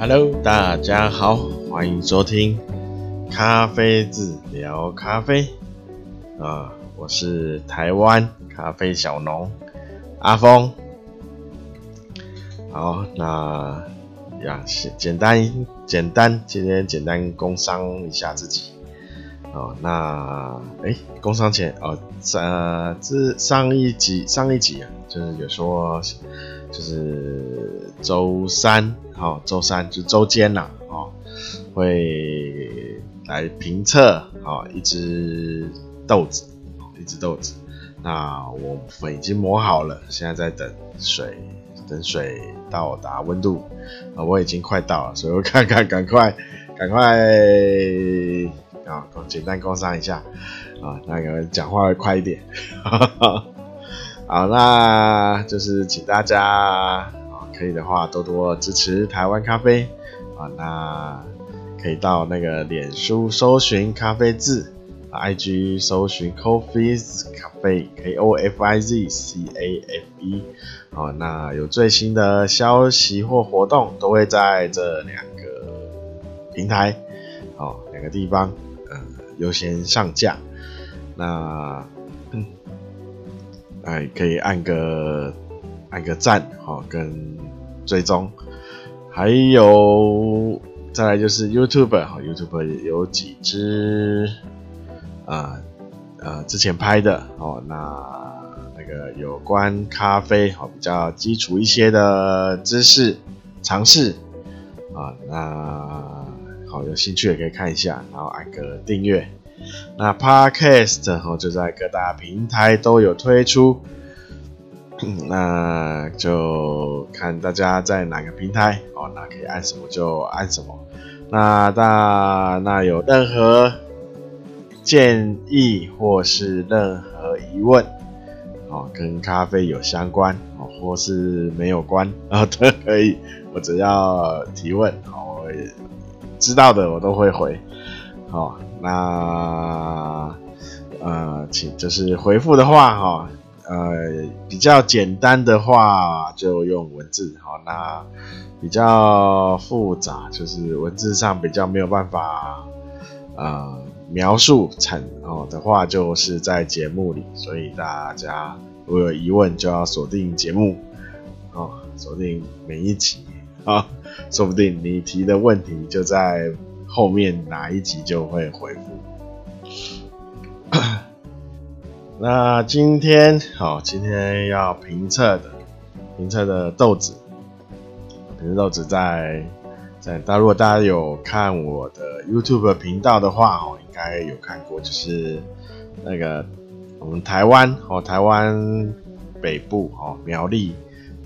Hello，大家好，欢迎收听咖啡志聊咖啡啊，我是台湾咖啡小农阿峰。好，那呀，简单简单，今天简单工商一下自己。哦，那哎，工商前哦，呃，这上一集上一集啊，就是有说，就是周三，好、哦，周三就周间呐，哦，会来评测，好、哦，一只豆子，一只豆子，那我粉已经磨好了，现在在等水，等水到达温度，啊，我已经快到了，所以我看看，赶快，赶快。啊，简单工商一下啊，那个讲话快一点。哈哈好，那就是请大家啊，可以的话多多支持台湾咖啡啊。那可以到那个脸书搜寻咖啡志，IG 搜寻 Coffeez Cafe，K O F I Z C A F E。好，那有最新的消息或活动，都会在这两个平台，哦，两个地方。呃优先上架，那，哎，可以按个按个赞，好，跟追踪，还有再来就是 YouTube，好，YouTube 有几支啊呃之前拍的，哦，那那个有关咖啡，好，比较基础一些的知识尝试，啊，那。好，有兴趣也可以看一下，然后按个订阅。那 Podcast 哈就在各大平台都有推出，那就看大家在哪个平台哦，那可以按什么就按什么。那大那有任何建议或是任何疑问，哦，跟咖啡有相关哦，或是没有关啊 都可以，我只要提问哦。知道的我都会回，哦，那呃，请就是回复的话哈、哦，呃，比较简单的话就用文字，好、哦，那比较复杂就是文字上比较没有办法呃描述成哦的话，就是在节目里，所以大家如果有疑问就要锁定节目，哦，锁定每一集。啊，说不定你提的问题就在后面哪一集就会回复。那今天好，今天要评测的评测的豆子，评测豆子在在大，如果大家有看我的 YouTube 频道的话哦，应该有看过，就是那个我们台湾哦，台湾北部哦，苗栗。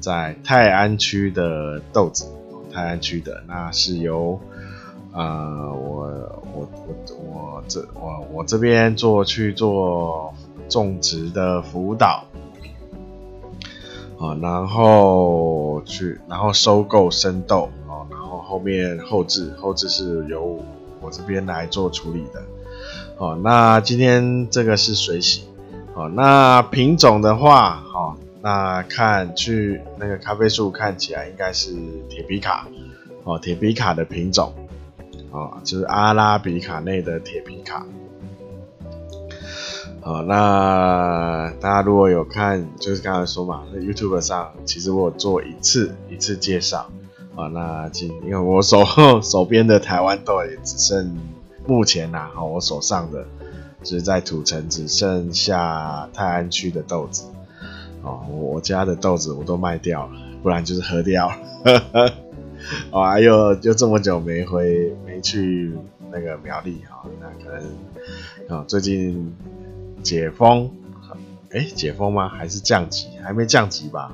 在泰安区的豆子，泰安区的那是由，呃，我我我我这我我这边做去做种植的辅导，啊，然后去然后收购生豆，啊，然后后面后置后置是由我这边来做处理的，好，那今天这个是水洗，好，那品种的话，好。那看去那个咖啡树看起来应该是铁皮卡。哦，铁皮卡的品种哦，就是阿拉比卡内的铁皮卡。好，那大家如果有看，就是刚才说嘛，在 YouTube 上其实我有做一次一次介绍啊。那今因为我手手边的台湾豆也只剩目前呐，哈，我手上的就是在土城只剩下泰安区的豆子。哦，我家的豆子我都卖掉了，不然就是喝掉了。哦，还有就这么久没回，没去那个苗栗啊、哦，那可能啊、哦、最近解封，哎、解封吗？还是降级？还没降级吧？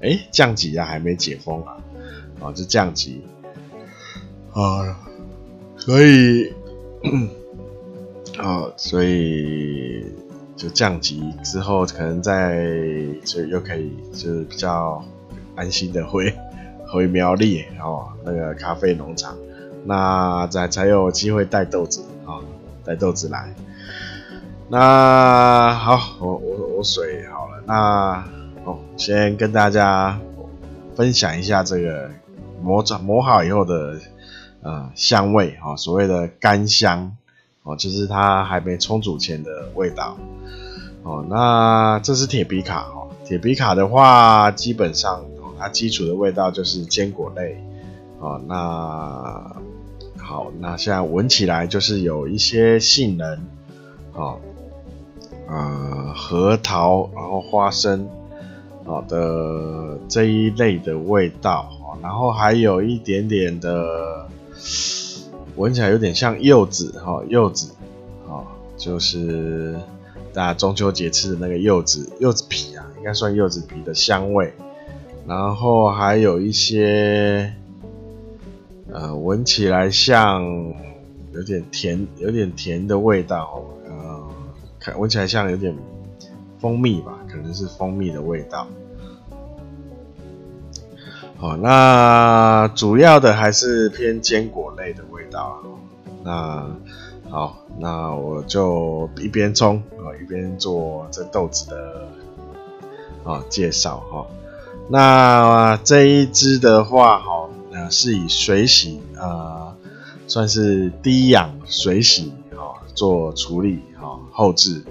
哎、降级啊，还没解封啊？哦，就降级啊，所以啊、哦，所以。就降级之后，可能在就又可以就是比较安心的回 回苗栗哦，那个咖啡农场，那才才有机会带豆子啊，带豆子来。那好，我我我水好了，那哦，先跟大家分享一下这个磨转磨好以后的呃香味哦，所谓的干香哦，就是它还没冲煮前的味道哦。那这是铁皮卡哦，铁皮卡的话，基本上哦它基础的味道就是坚果类哦。那好，那现在闻起来就是有一些杏仁哦，呃，核桃，然后花生。好的这一类的味道，然后还有一点点的，闻起来有点像柚子哈，柚子，就是大家中秋节吃的那个柚子，柚子皮啊，应该算柚子皮的香味，然后还有一些，呃，闻起来像有点甜，有点甜的味道，呃，看闻起来像有点蜂蜜吧。可能是蜂蜜的味道。好，那主要的还是偏坚果类的味道啊。那好，那我就一边冲啊，一边做这豆子的啊介绍哈。那这一支的话，哈，是以水洗啊，算是低氧水洗啊做处理哈，后置，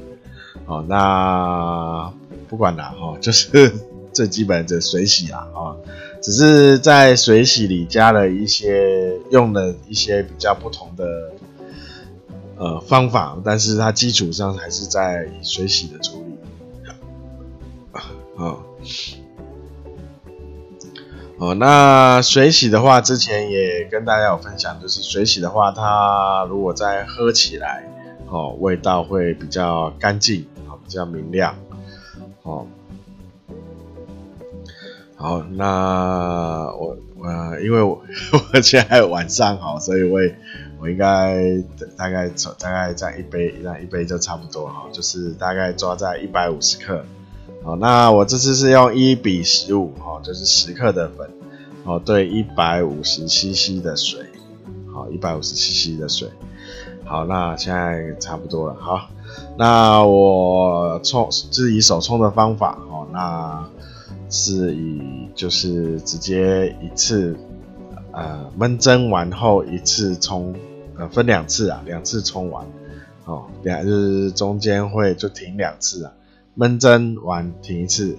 哦，那。不管啦，哈，就是最基本的水洗啦，啊，只是在水洗里加了一些，用了一些比较不同的呃方法，但是它基础上还是在水洗的处理。啊，哦那水洗的话，之前也跟大家有分享，就是水洗的话，它如果再喝起来，哦，味道会比较干净，啊，比较明亮。哦，好，那我呃，因为我 我现在晚上好，所以我我应该大概大概在一杯，那一杯就差不多哈，就是大概抓在一百五十克。好，那我这次是用一比十五哈，就是十克的粉哦，对一百五十 CC 的水，好，一百五十 CC 的水。好，那现在差不多了，好。那我冲是以手冲的方法哦，那是以就是直接一次呃闷蒸完后一次冲，呃分两次啊，两次冲完哦，两就是中间会就停两次啊，闷蒸完停一次，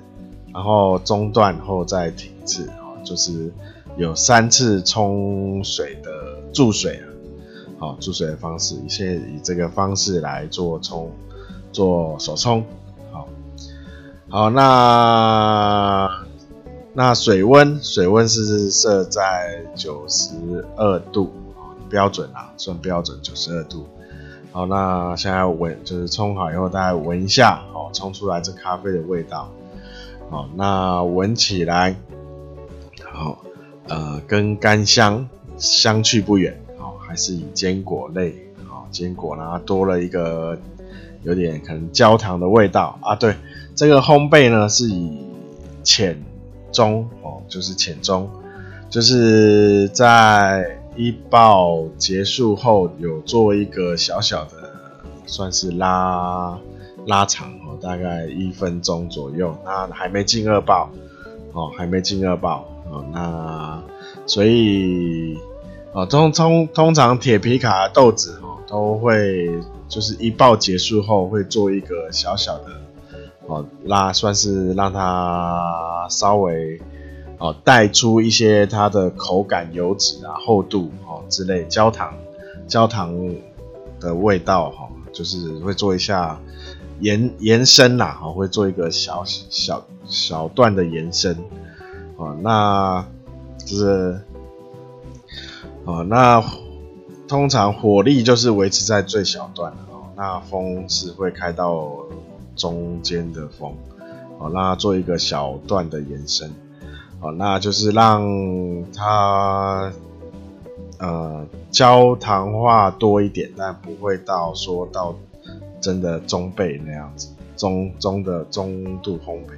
然后中断后再停一次哦，就是有三次冲水的注水啊，好注水的方式，现在以这个方式来做冲。做手冲，好，好，那那水温，水温是设在九十二度，标准啊，算标准九十二度。好，那现在闻，就是冲好以后，大家闻一下，好，冲出来这咖啡的味道，好，那闻起来，好，呃，跟干香相去不远，好，还是以坚果类，好，坚果，呢多了一个。有点可能焦糖的味道啊，对，这个烘焙呢是以浅中哦，就是浅中，就是在一爆结束后有做一个小小的算是拉拉长哦，大概一分钟左右，那还没进二爆哦，还没进二爆哦，那所以哦，通通通常铁皮卡豆子哦都会。就是一爆结束后会做一个小小的哦拉，算是让它稍微哦带出一些它的口感、油脂啊、厚度哦之类焦糖焦糖的味道哈，就是会做一下延延伸啦，哦，会做一个小小小段的延伸哦，那就是哦那。通常火力就是维持在最小段的哦，那风是会开到中间的风，哦，那做一个小段的延伸，哦，那就是让它呃焦糖化多一点，但不会到说到真的中焙那样子，中中的中度烘焙，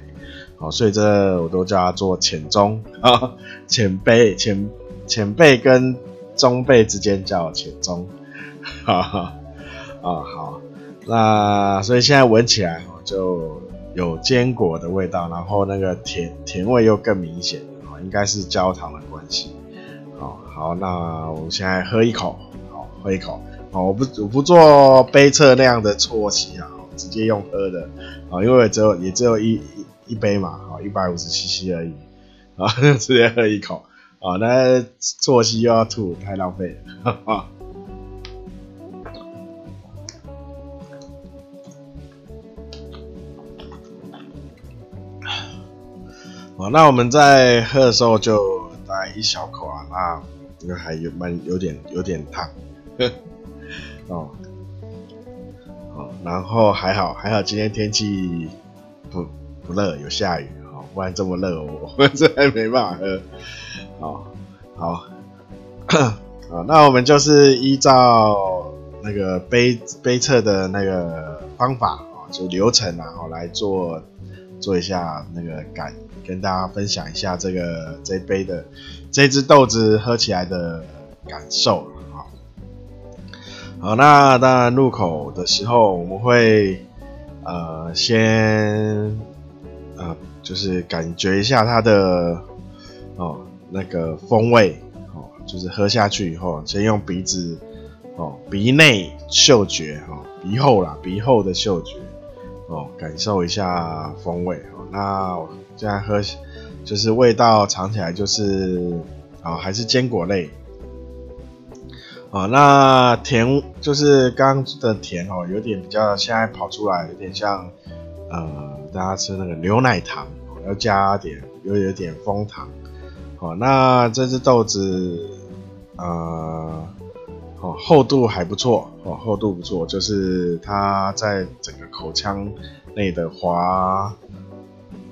好，所以这我都叫它做浅中啊，浅焙浅浅焙跟。中焙之间叫浅中，哈哈，啊好，那所以现在闻起来就有坚果的味道，然后那个甜甜味又更明显，应该是焦糖的关系，好，那我们现在喝一口，好，喝一口。好，我不我不做杯测那样的啜吸啊，直接用喝的。啊，因为只有也只有一一一杯嘛，好，一百五十 CC 而已。啊，直接喝一口。啊，那啜吸又要吐，太浪费了。哈哈好，那我们在喝的时候就大概一小口啊，那应该还有蛮有点有点烫，哦，哦，然后还好还好今天天气不不热，有下雨，哦，不然这么热我我这还没办法喝，好，好，好，那我们就是依照那个杯杯测的那个方法啊，就流程啊，好来做做一下那个感。跟大家分享一下这个这杯的这支豆子喝起来的感受啊。好，那当然入口的时候我们会呃先呃就是感觉一下它的哦那个风味哦，就是喝下去以后先用鼻子哦鼻内嗅觉哦鼻后啦鼻后的嗅觉哦感受一下风味哦那。现在喝就是味道尝起来就是啊、哦，还是坚果类啊、哦。那甜就是刚的甜哦，有点比较现在跑出来，有点像呃，大家吃那个牛奶糖，要加点有有点枫糖。好、哦，那这只豆子呃，哦厚度还不错哦，厚度不错，就是它在整个口腔内的滑。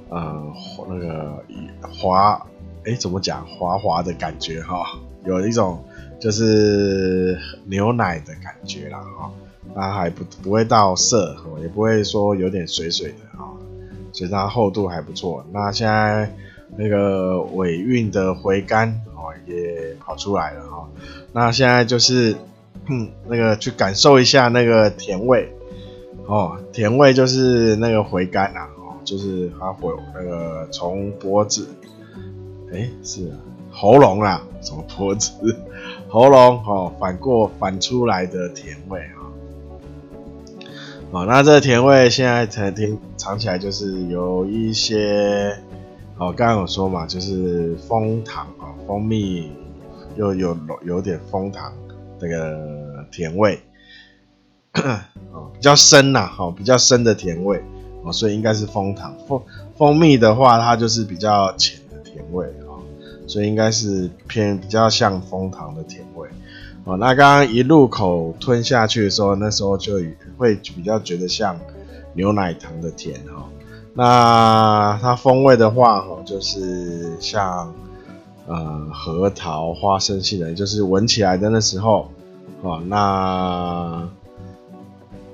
呃，那个滑，哎、怎么讲？滑滑的感觉哈，有一种就是牛奶的感觉啦哈，它还不不会到涩，也不会说有点水水的哈，所以它厚度还不错。那现在那个尾韵的回甘哦也跑出来了哈，那现在就是那个去感受一下那个甜味哦，甜味就是那个回甘啊。就是它会那个从脖子，哎、是啊，喉咙啦，从脖子、喉咙哦，反过反出来的甜味啊，哦，那这个甜味现在才听尝起来就是有一些，哦，刚刚有说嘛，就是蜂糖啊，蜂蜜又有有点蜂糖这个甜味，哦，比较深呐，好，比较深的甜味。哦，所以应该是蜂糖，蜂蜂蜜的话，它就是比较浅的甜味啊，所以应该是偏比较像蜂糖的甜味。哦，那刚刚一入口吞下去的时候，那时候就会比较觉得像牛奶糖的甜哈。那它风味的话，哈，就是像呃核桃、花生系的，就是闻起来的那时候，哦，那。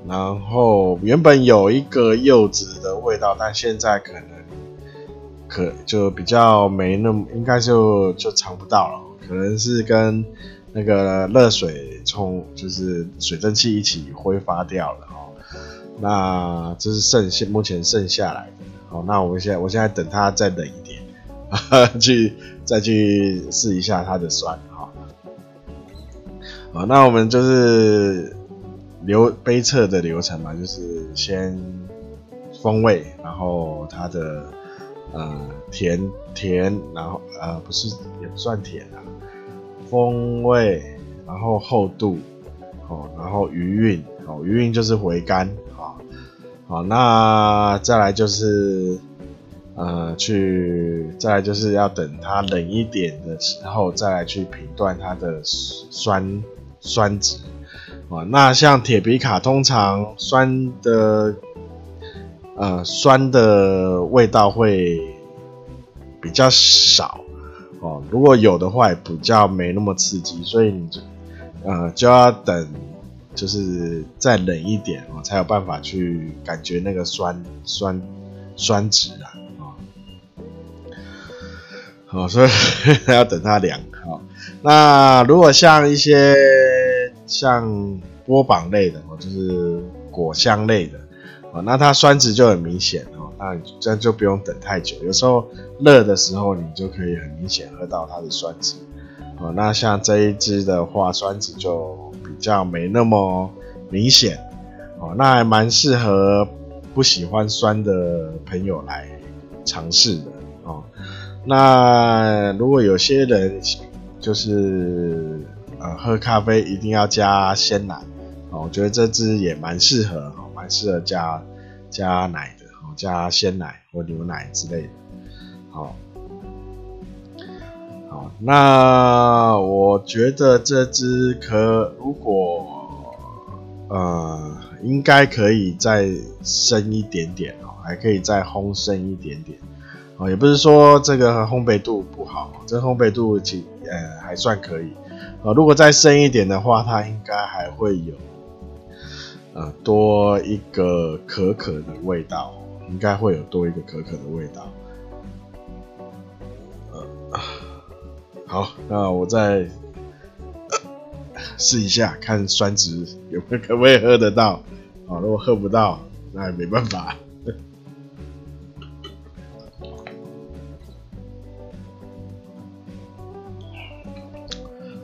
然后原本有一个柚子的味道，但现在可能可就比较没那么，应该就就尝不到了。可能是跟那个热水冲，就是水蒸气一起挥发掉了哦。那这是剩下目前剩下来的。好，那我们现在我现在等它再冷一点，去再去试一下它的酸哈。好，那我们就是。流杯测的流程嘛，就是先风味，然后它的呃甜甜，然后呃不是也不算甜啊，风味，然后厚度，哦，然后余韵，哦，余韵就是回甘，啊，好，那再来就是呃去，再来就是要等它冷一点的时候，再来去评断它的酸酸值。啊，那像铁皮卡通常酸的，呃，酸的味道会比较少哦。如果有的话，也比较没那么刺激，所以你就，呃，就要等，就是再冷一点哦，才有办法去感觉那个酸酸酸值啊。好，所以 要等它凉。好，那如果像一些。像波榜类的哦，就是果香类的哦，那它酸质就很明显哦，那这样就不用等太久。有时候热的时候，你就可以很明显喝到它的酸质哦，那像这一支的话，酸质就比较没那么明显，哦，那还蛮适合不喜欢酸的朋友来尝试的，哦，那如果有些人就是喝咖啡一定要加鲜奶，哦，我觉得这支也蛮适合，蛮适合加加奶的，加鲜奶或牛奶之类的，好。那我觉得这支可如果呃应该可以再深一点点哦，还可以再烘深一点点哦，也不是说这个烘焙度不好，这烘焙度其呃还算可以啊。如果再深一点的话，它应该还会有呃多一个可可的味道，应该会有多一个可可的味道。呃好，那我再试一下，看酸值有没有可不可以喝得到。好，如果喝不到，那也没办法。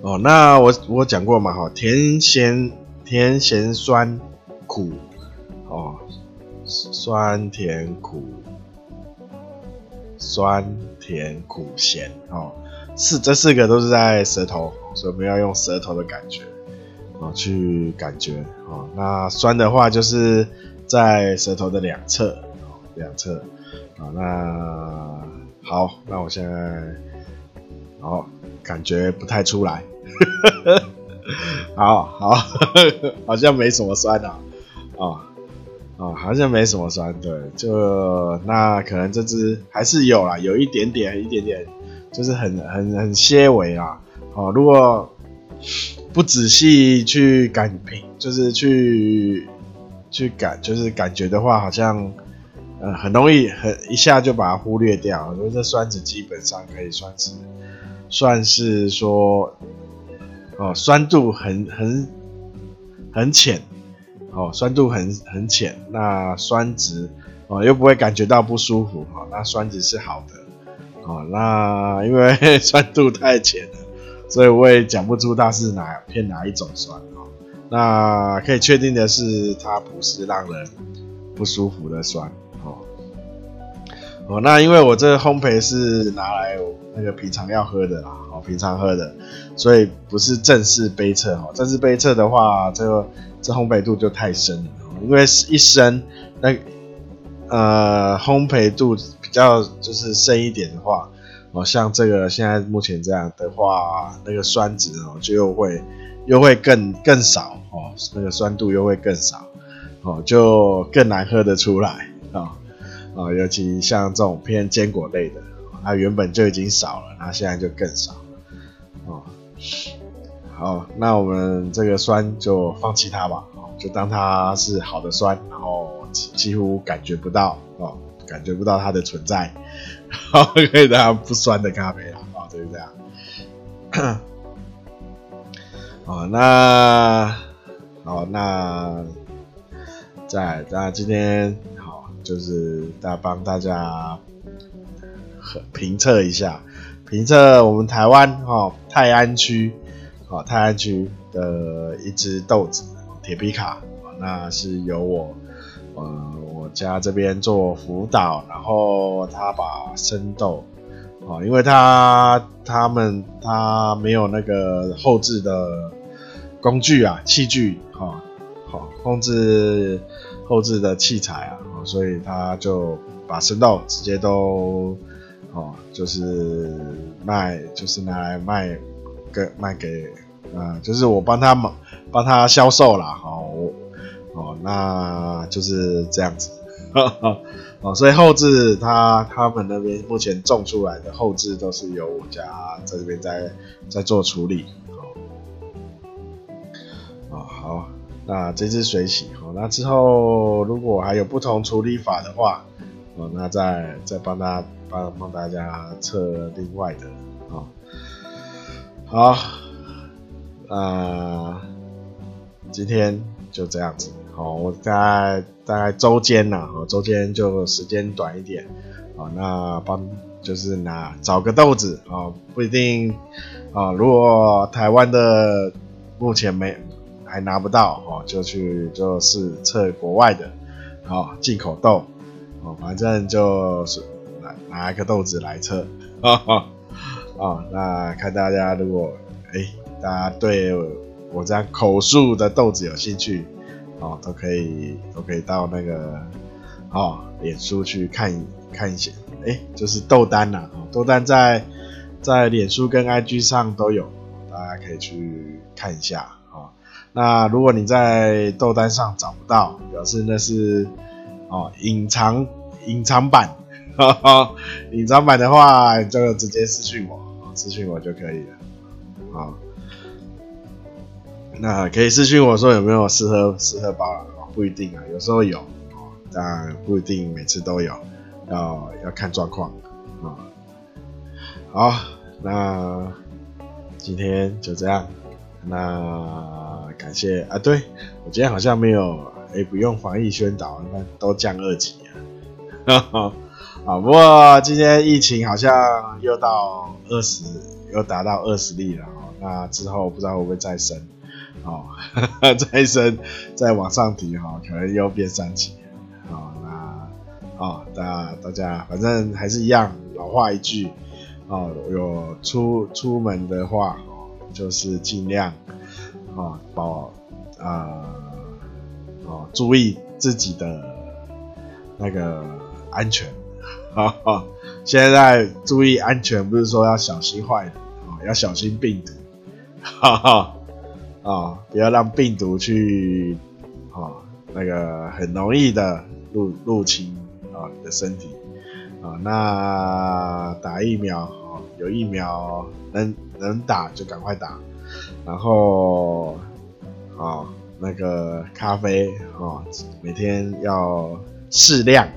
哦，那我我讲过嘛，哈，甜咸甜咸酸苦，哦，酸甜苦，酸甜苦咸，哦。四这四个都是在舌头，所以我们要用舌头的感觉啊去感觉啊。那酸的话就是在舌头的两侧，两侧啊。那好，那我现在好感觉不太出来，好好 好像没什么酸啊，啊啊好像没什么酸，对，就那可能这只还是有啦，有一点点，一点点。就是很很很些微啊，哦，如果不仔细去感品，就是去去感，就是感觉的话，好像呃很容易很一下就把它忽略掉。我觉得这酸质基本上可以算是算是说哦酸度很很很浅，哦酸度很很浅，那酸值哦又不会感觉到不舒服，哦那酸值是好的。哦，那因为 酸度太浅了，所以我也讲不出它是哪偏哪一种酸哦。那可以确定的是，它不是让人不舒服的酸哦。那因为我这烘焙是拿来那个平常要喝的啦，哦，平常喝的，所以不是正式杯测哦。正式杯测的话，这个这烘焙度就太深了，因为一深那呃烘焙度。比较就是深一点的话，哦，像这个现在目前这样的话，那个酸质哦就又会又会更更少哦，那个酸度又会更少哦，就更难喝得出来啊啊，尤其像这种偏坚果类的，它原本就已经少了，它现在就更少哦。好，那我们这个酸就放弃它吧，就当它是好的酸，然后几乎感觉不到哦。感觉不到它的存在，好，可以大家不酸的咖啡啦，好，就是这样。哦，那好，那在那今天，就是大家帮大家评测一下，评测我们台湾哈泰安区，好泰安区的一只豆子铁皮卡，那是由我。呃，我家这边做辅导，然后他把生豆，啊，因为他他们他没有那个后置的工具啊，器具，哈，好控制后置的器材啊，所以他就把生豆直接都，哦，就是卖，就是拿来卖，给卖给，啊，就是我帮他们帮他销售啦，好，哦，那就是这样子，哦，所以后制他他们那边目前种出来的后制都是由我家在这边在在做处理，哦，好，那这支水洗，哦，那之后如果还有不同处理法的话，哦，那再再帮大家帮帮大家测另外的，哦，好，那今天就这样子。好，我大概大概周间呐，哦，周间就时间短一点，好，那帮就是拿找个豆子，哦，不一定啊，如果台湾的目前没还拿不到哦，就去就是测国外的，哦进口豆哦，反正就是拿拿一个豆子来测啊啊，那看大家如果哎、大家对我这样口述的豆子有兴趣哦，都可以都可以到那个哦脸书去看看一些，哎、就是豆单呐、啊，豆单在。在脸书跟 IG 上都有，大家可以去看一下。那如果你在豆单上找不到，表示那是哦隐藏隐藏版，隐藏版的话就直接私讯我，私讯我就可以了啊。那可以私讯我说有没有适合适合包，不一定啊，有时候有，但不一定每次都有，要要看状况啊。好，那今天就这样。那感谢啊，对我今天好像没有，哎、不用防疫宣导，那都降二级啊。啊，不过今天疫情好像又到二十，又达到二十例了哦。那之后不知道会不会再升？哦，再升，再往上提哈，可能又变三级。好，那啊，大大家反正还是一样，老话一句。哦，有出出门的话，就是尽量，啊，保啊，哦，注意自己的那个安全，哈哈。现在注意安全，不是说要小心坏人，哦，要小心病毒，哈哈，啊，不要让病毒去，啊，那个很容易的入入侵啊你的身体，啊，那打疫苗啊。有疫苗能能打就赶快打，然后哦那个咖啡哦每天要适量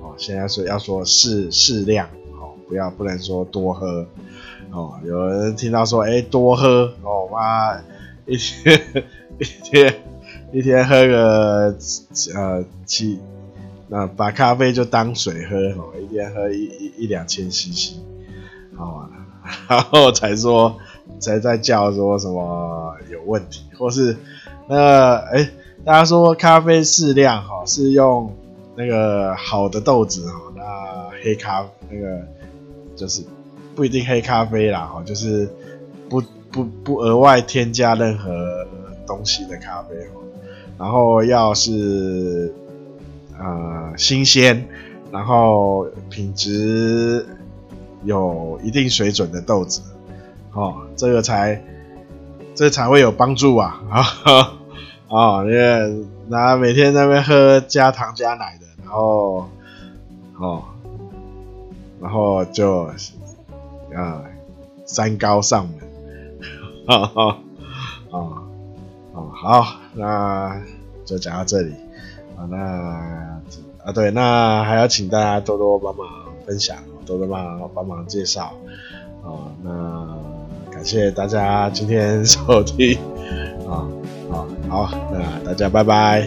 哦，现在是要说适适量哦，不要不能说多喝哦。有人听到说哎多喝哦妈一天一天一天喝个呃七那把咖啡就当水喝哦，一天喝一一一两千 CC。好啊，然后才说，谁在叫说什么有问题，或是那哎，大家说咖啡适量哈，是用那个好的豆子哈，那黑咖那个就是不一定黑咖啡啦哈，就是不不不额外添加任何东西的咖啡哈，然后要是呃新鲜，然后品质。有一定水准的豆子，哦，这个才，这、才会有帮助啊！啊，啊，因为那每天在那边喝加糖加奶的，然后，哦，然后就，啊，三高上门，哈 哈，啊，啊，好，那就讲到这里，啊，那啊对，那还要请大家多多帮忙分享。多多帮帮忙介绍，哦，那感谢大家今天收听，啊，啊，好，那大家拜拜。